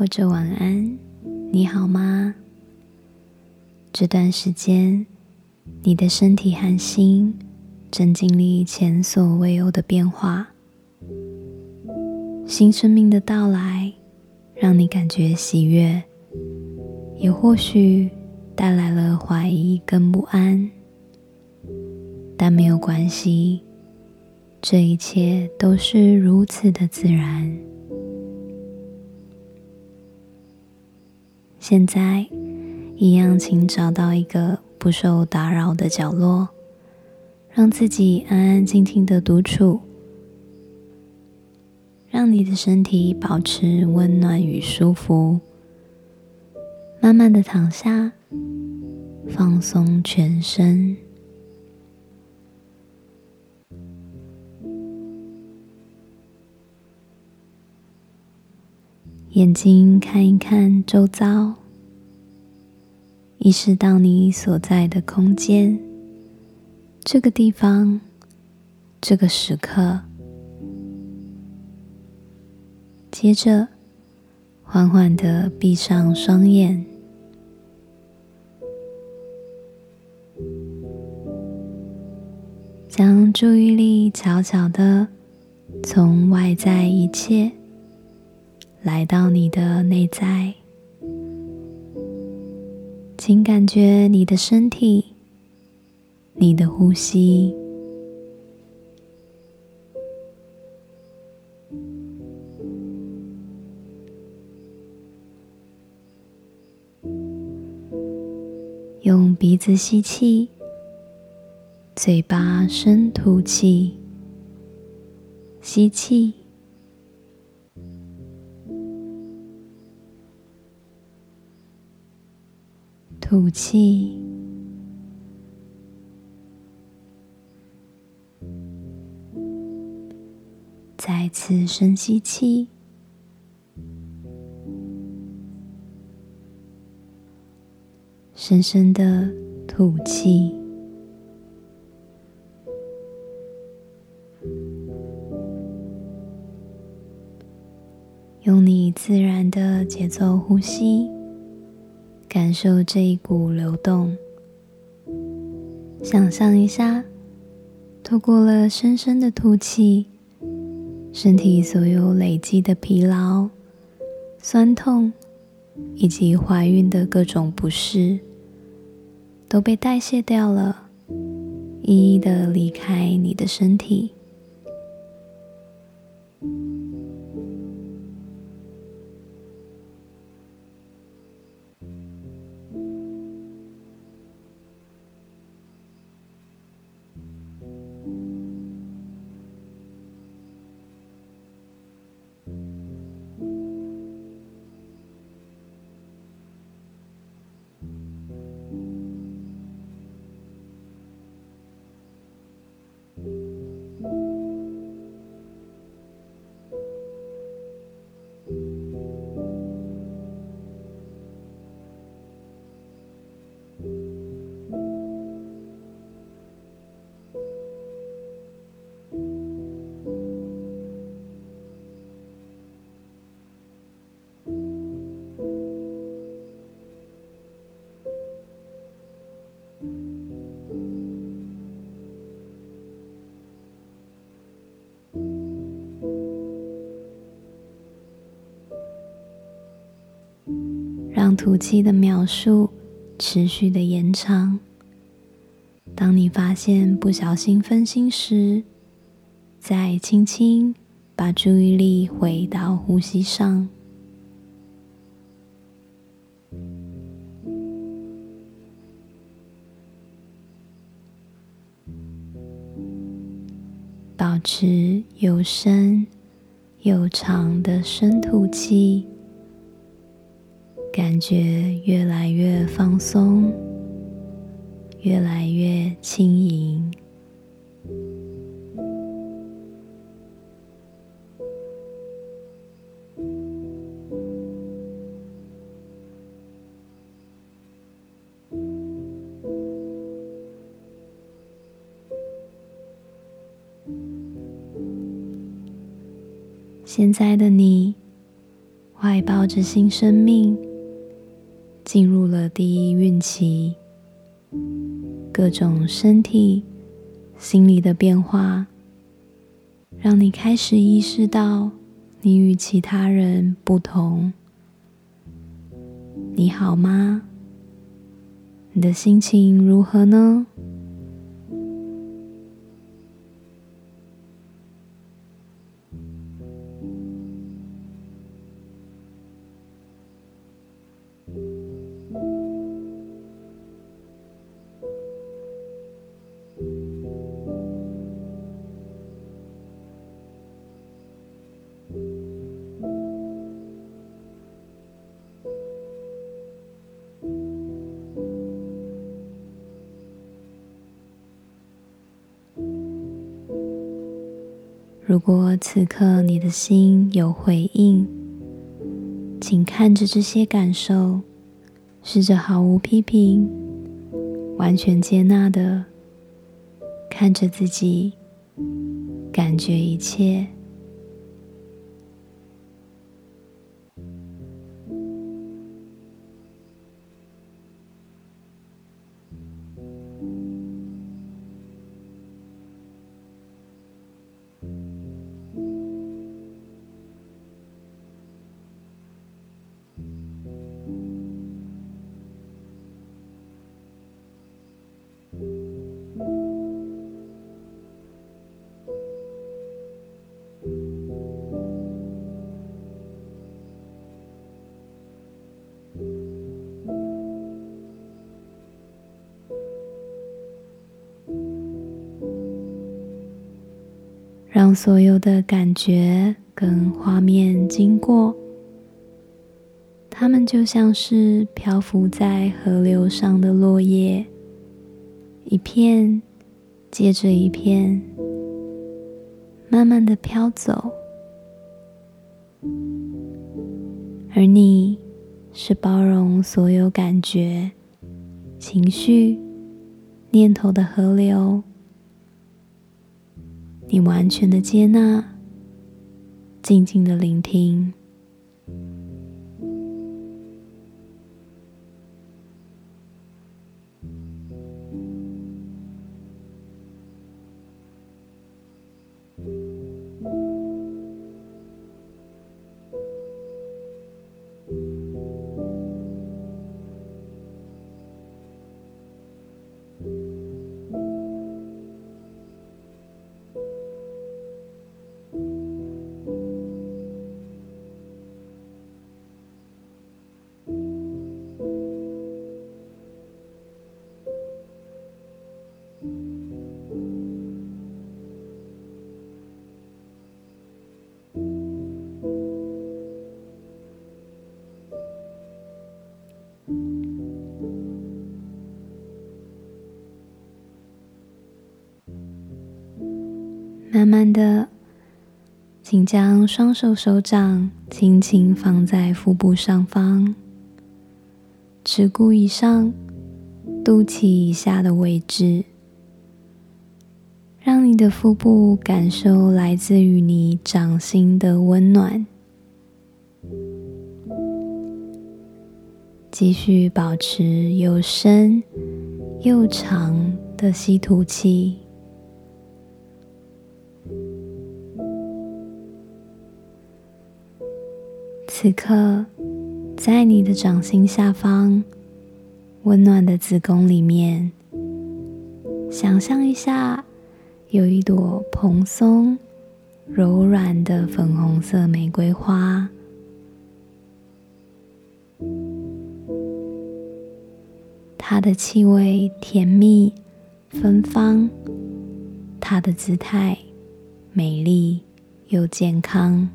或者晚安，你好吗？这段时间，你的身体和心正经历前所未有的变化。新生命的到来，让你感觉喜悦，也或许带来了怀疑跟不安。但没有关系，这一切都是如此的自然。现在，一样，请找到一个不受打扰的角落，让自己安安静静的独处。让你的身体保持温暖与舒服，慢慢的躺下，放松全身，眼睛看一看周遭，意识到你所在的空间，这个地方，这个时刻。接着，缓缓的闭上双眼，将注意力悄悄的从外在一切来到你的内在，请感觉你的身体，你的呼吸。用鼻子吸气，嘴巴深吐气。吸气，吐气，再次深吸气。深深的吐气，用你自然的节奏呼吸，感受这一股流动。想象一下，透过了深深的吐气，身体所有累积的疲劳、酸痛，以及怀孕的各种不适。都被代谢掉了，一一的离开你的身体。吐气的秒数持续的延长。当你发现不小心分心时，再轻轻把注意力回到呼吸上，保持又深又长的深吐气。感觉越来越放松，越来越轻盈。现在的你。怀抱着新生命，进入了第一孕期，各种身体、心理的变化，让你开始意识到你与其他人不同。你好吗？你的心情如何呢？如果此刻你的心有回应，请看着这些感受，试着毫无批评、完全接纳的看着自己，感觉一切。让所有的感觉跟画面经过，它们就像是漂浮在河流上的落叶，一片接着一片，慢慢的飘走。而你是包容所有感觉、情绪、念头的河流。你完全的接纳，静静的聆听。慢慢的，请将双手手掌轻轻放在腹部上方，耻骨以上、肚脐以下的位置，让你的腹部感受来自于你掌心的温暖。继续保持又深又长的吸吐气。此刻，在你的掌心下方，温暖的子宫里面，想象一下，有一朵蓬松、柔软的粉红色玫瑰花，它的气味甜蜜芬芳，它的姿态美丽又健康。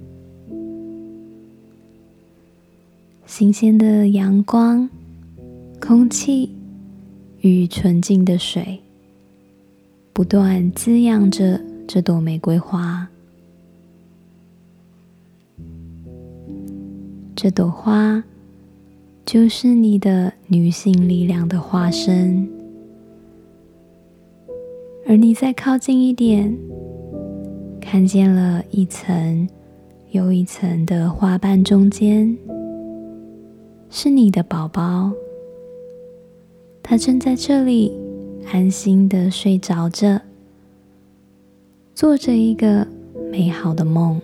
新鲜的阳光、空气与纯净的水，不断滋养着这朵玫瑰花。这朵花就是你的女性力量的化身。而你再靠近一点，看见了一层又一层的花瓣中间，是你的宝宝，他正在这里安心的睡着着，做着一个美好的梦。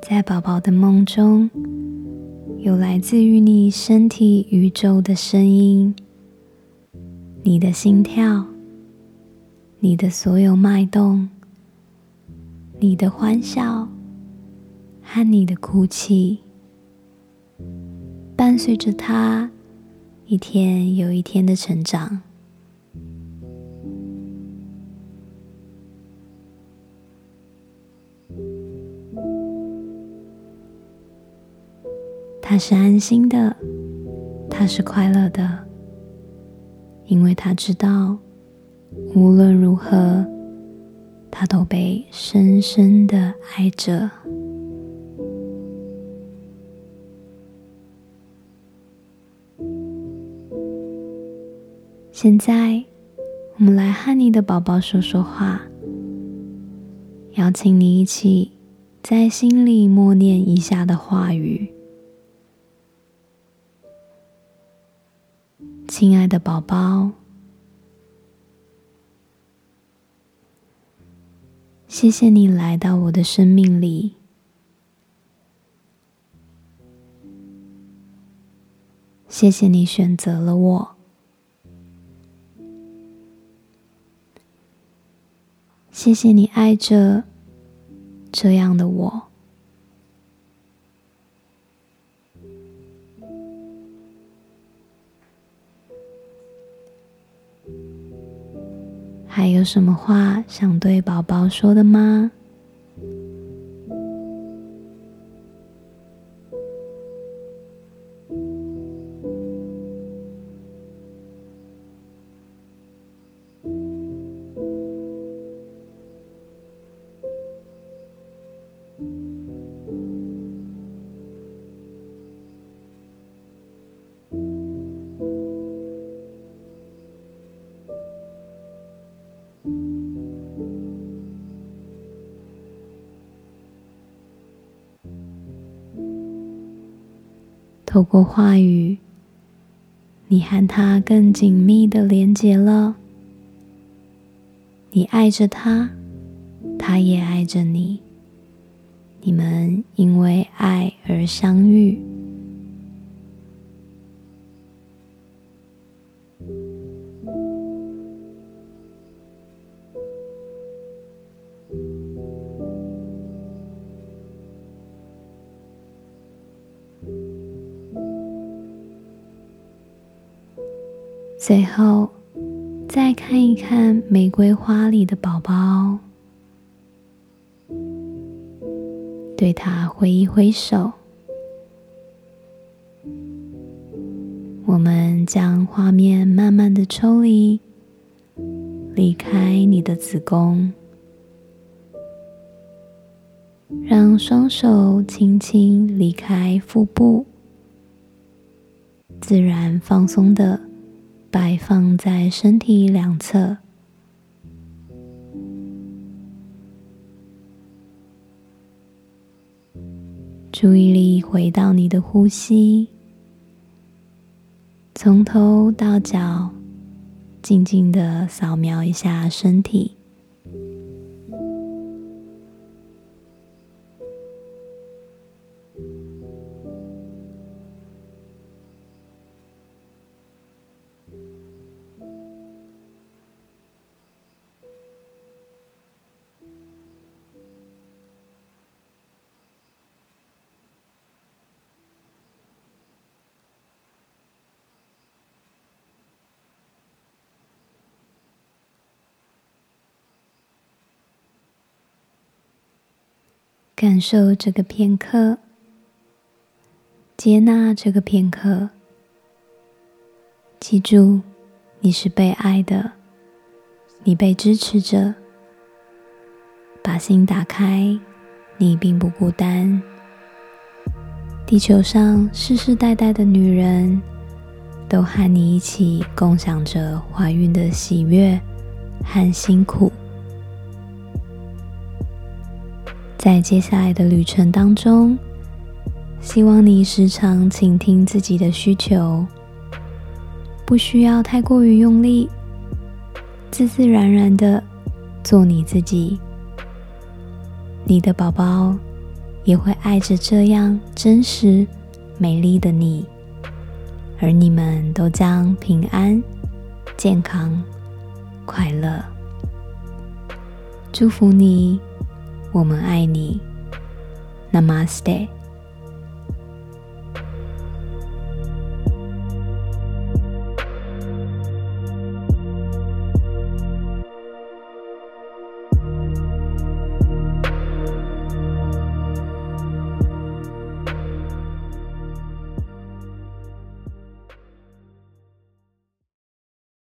在宝宝的梦中，有来自于你身体宇宙的声音，你的心跳，你的所有脉动，你的欢笑和你的哭泣，伴随着他一天又一天的成长。他是安心的，他是快乐的，因为他知道，无论如何，他都被深深的爱着。现在，我们来和你的宝宝说说话，邀请你一起在心里默念以下的话语。亲爱的宝宝，谢谢你来到我的生命里。谢谢你选择了我。谢谢你爱着这样的我。还有什么话想对宝宝说的吗？透过话语，你和他更紧密的连结了。你爱着他，他也爱着你。你们因为爱而相遇。最后，再看一看玫瑰花里的宝宝，对他挥一挥手。我们将画面慢慢的抽离，离开你的子宫，让双手轻轻离开腹部，自然放松的。摆放在身体两侧，注意力回到你的呼吸，从头到脚，静静的扫描一下身体。感受这个片刻，接纳这个片刻。记住，你是被爱的，你被支持着。把心打开，你并不孤单。地球上世世代代的女人都和你一起共享着怀孕的喜悦和辛苦。在接下来的旅程当中，希望你时常倾听自己的需求，不需要太过于用力，自自然然的做你自己。你的宝宝也会爱着这样真实、美丽的你，而你们都将平安、健康、快乐。祝福你，我们爱你。Namaste。